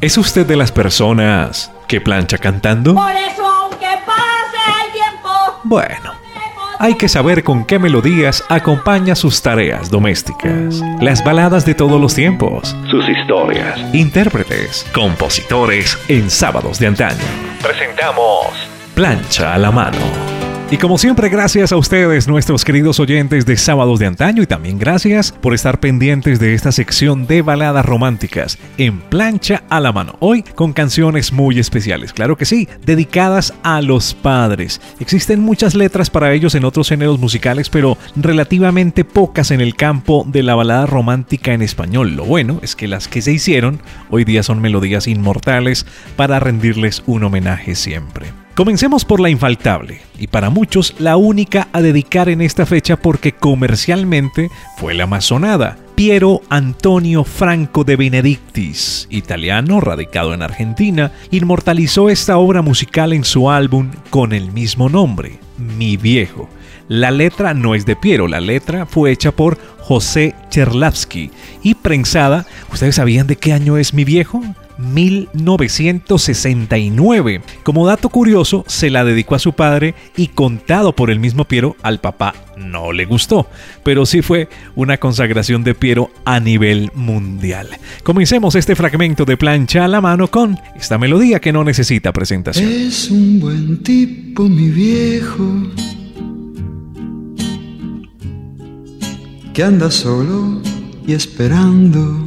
¿Es usted de las personas que plancha cantando? Por eso, aunque pase el tiempo. Bueno, hay que saber con qué melodías acompaña sus tareas domésticas. Las baladas de todos los tiempos, sus historias, intérpretes, compositores en sábados de antaño. Presentamos Plancha a la mano. Y como siempre, gracias a ustedes, nuestros queridos oyentes de Sábados de Antaño, y también gracias por estar pendientes de esta sección de baladas románticas en plancha a la mano. Hoy con canciones muy especiales, claro que sí, dedicadas a los padres. Existen muchas letras para ellos en otros géneros musicales, pero relativamente pocas en el campo de la balada romántica en español. Lo bueno es que las que se hicieron hoy día son melodías inmortales para rendirles un homenaje siempre. Comencemos por la infaltable, y para muchos la única a dedicar en esta fecha porque comercialmente fue la más. Piero Antonio Franco de Benedictis, italiano radicado en Argentina, inmortalizó esta obra musical en su álbum con el mismo nombre, Mi Viejo. La letra no es de Piero, la letra fue hecha por José Cherlavsky y prensada. ¿Ustedes sabían de qué año es Mi Viejo? 1969. Como dato curioso, se la dedicó a su padre y contado por el mismo Piero, al papá no le gustó, pero sí fue una consagración de Piero a nivel mundial. Comencemos este fragmento de plancha a la mano con esta melodía que no necesita presentación. Es un buen tipo, mi viejo, que anda solo y esperando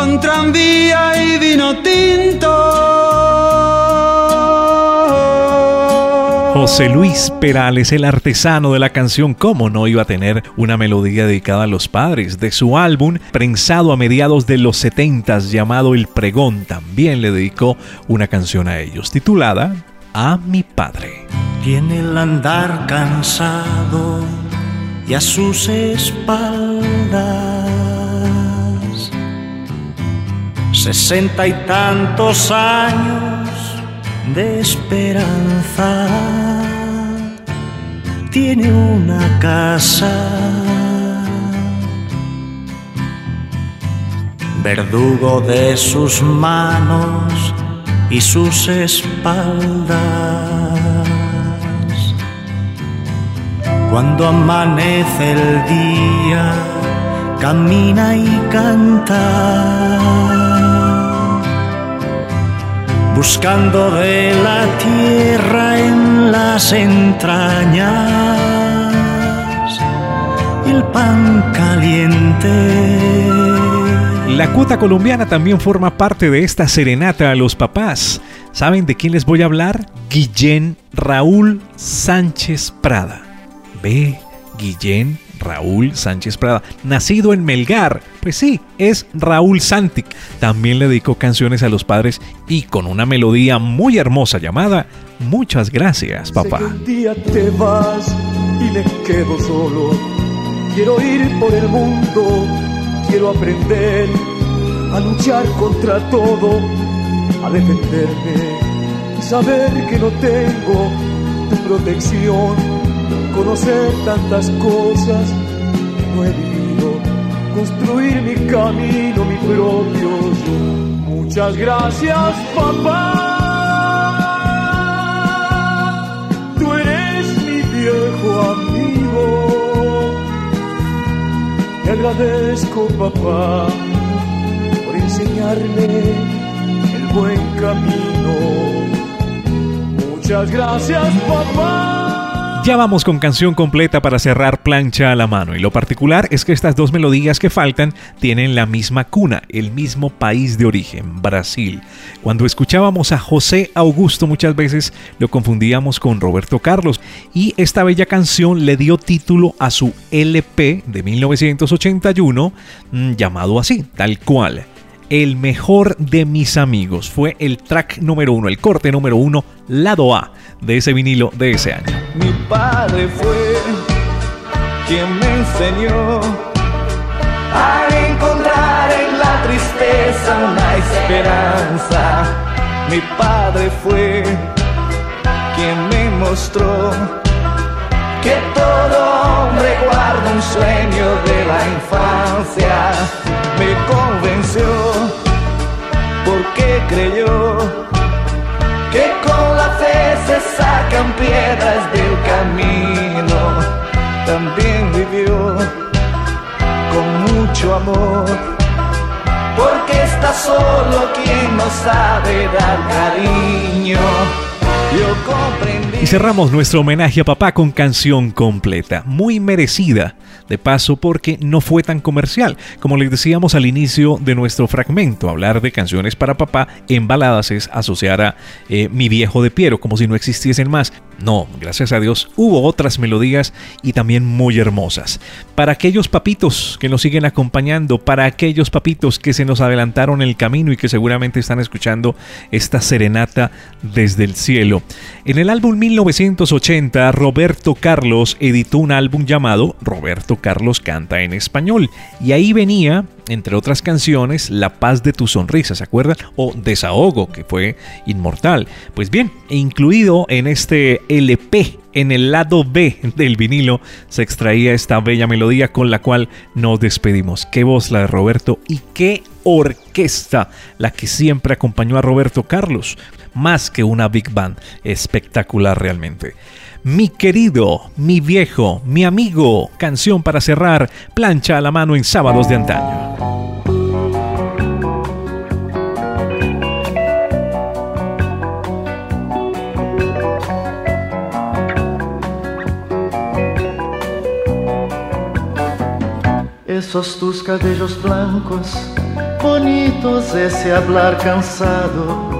con tranvía y vino tinto. José Luis Perales, el artesano de la canción, ¿cómo no iba a tener una melodía dedicada a los padres? De su álbum, prensado a mediados de los 70 llamado El Pregón, también le dedicó una canción a ellos, titulada A mi padre. Tiene el andar cansado y a sus espaldas sesenta y tantos años de esperanza. Tiene una casa, verdugo de sus manos y sus espaldas. Cuando amanece el día, camina y canta buscando de la tierra en las entrañas el pan caliente. La cuota colombiana también forma parte de esta serenata a los papás. ¿Saben de quién les voy a hablar? Guillén Raúl Sánchez Prada. Ve, Guillén Raúl Sánchez Prada, nacido en Melgar. Pues sí, es Raúl Santic. También le dedicó canciones a los padres y con una melodía muy hermosa llamada Muchas gracias, papá. un día te vas y me quedo solo. Quiero ir por el mundo, quiero aprender a luchar contra todo, a defenderme y saber que no tengo tu protección conocer tantas cosas no he vivido, construir mi camino, mi propio yo. Muchas gracias, papá. Tú eres mi viejo amigo. Te agradezco, papá, por enseñarme el buen camino. Muchas gracias, papá. Ya vamos con canción completa para cerrar plancha a la mano y lo particular es que estas dos melodías que faltan tienen la misma cuna, el mismo país de origen, Brasil. Cuando escuchábamos a José Augusto muchas veces lo confundíamos con Roberto Carlos y esta bella canción le dio título a su LP de 1981 mm, llamado así, tal cual. El mejor de mis amigos fue el track número uno, el corte número uno, lado A de ese vinilo de ese año. Mi padre fue quien me enseñó a encontrar en la tristeza una esperanza. Mi padre fue quien me mostró que todo hombre guarda un sueño de la infancia. Me convenció porque creyó que con la fe se sacan piedras del camino. También vivió con mucho amor, porque está solo quien no sabe dar cariño. Y cerramos nuestro homenaje a papá con canción completa, muy merecida de paso porque no fue tan comercial. Como les decíamos al inicio de nuestro fragmento, hablar de canciones para papá en baladas es asociar a eh, Mi viejo de Piero, como si no existiesen más. No, gracias a Dios hubo otras melodías y también muy hermosas. Para aquellos papitos que nos siguen acompañando, para aquellos papitos que se nos adelantaron el camino y que seguramente están escuchando esta serenata desde el cielo. En el álbum 1980, Roberto Carlos editó un álbum llamado Roberto Carlos canta en español. Y ahí venía, entre otras canciones, La paz de tu sonrisa, ¿se acuerdan? O Desahogo, que fue inmortal. Pues bien, incluido en este LP, en el lado B del vinilo, se extraía esta bella melodía con la cual nos despedimos. Qué voz la de Roberto y qué orquesta la que siempre acompañó a Roberto Carlos. Más que una big band, espectacular realmente. Mi querido, mi viejo, mi amigo, canción para cerrar, plancha a la mano en sábados de antaño. Esos tus cabellos blancos, bonitos, ese hablar cansado,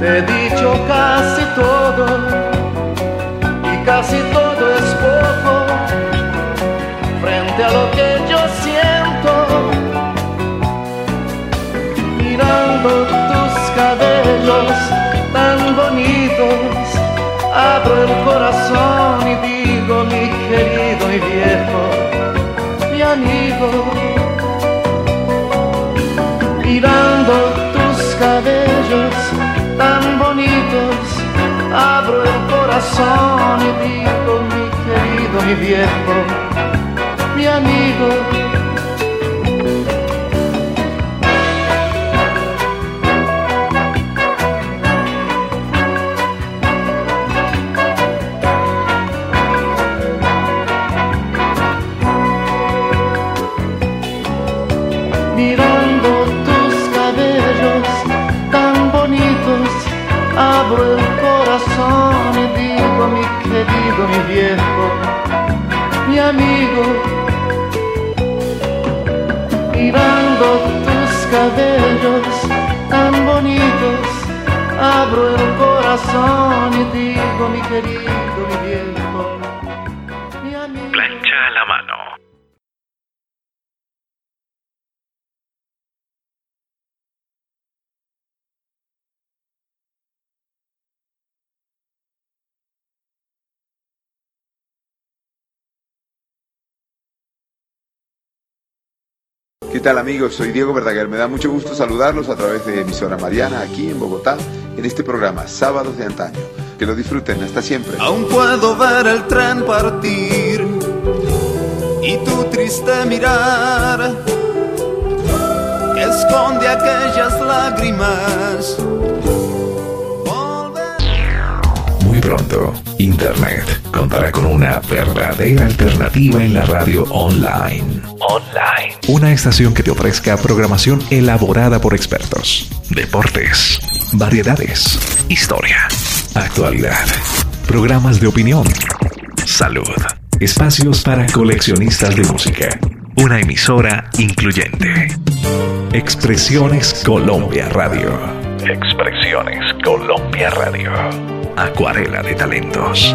Te he dicho casi todo digo, mi querido, mi viejo, mi amigo. Tus cabellos tan bonitos, abro el corazón y digo mi querido, mi viejo, ¿Qué tal amigos? Soy Diego Verdaguer. Me da mucho gusto saludarlos a través de emisora Mariana aquí en Bogotá en este programa Sábados de Antaño. Que lo disfruten. Hasta siempre. Aún puedo ver el tren partir y tu triste mirar que esconde aquellas lágrimas. Muy pronto, Internet contará con una verdadera alternativa en la radio online. Online. Una estación que te ofrezca programación elaborada por expertos, deportes, variedades, historia, actualidad, programas de opinión, salud, espacios para coleccionistas de música. Una emisora incluyente. Expresiones Colombia Radio. Expresiones Colombia Radio. Acuarela de talentos.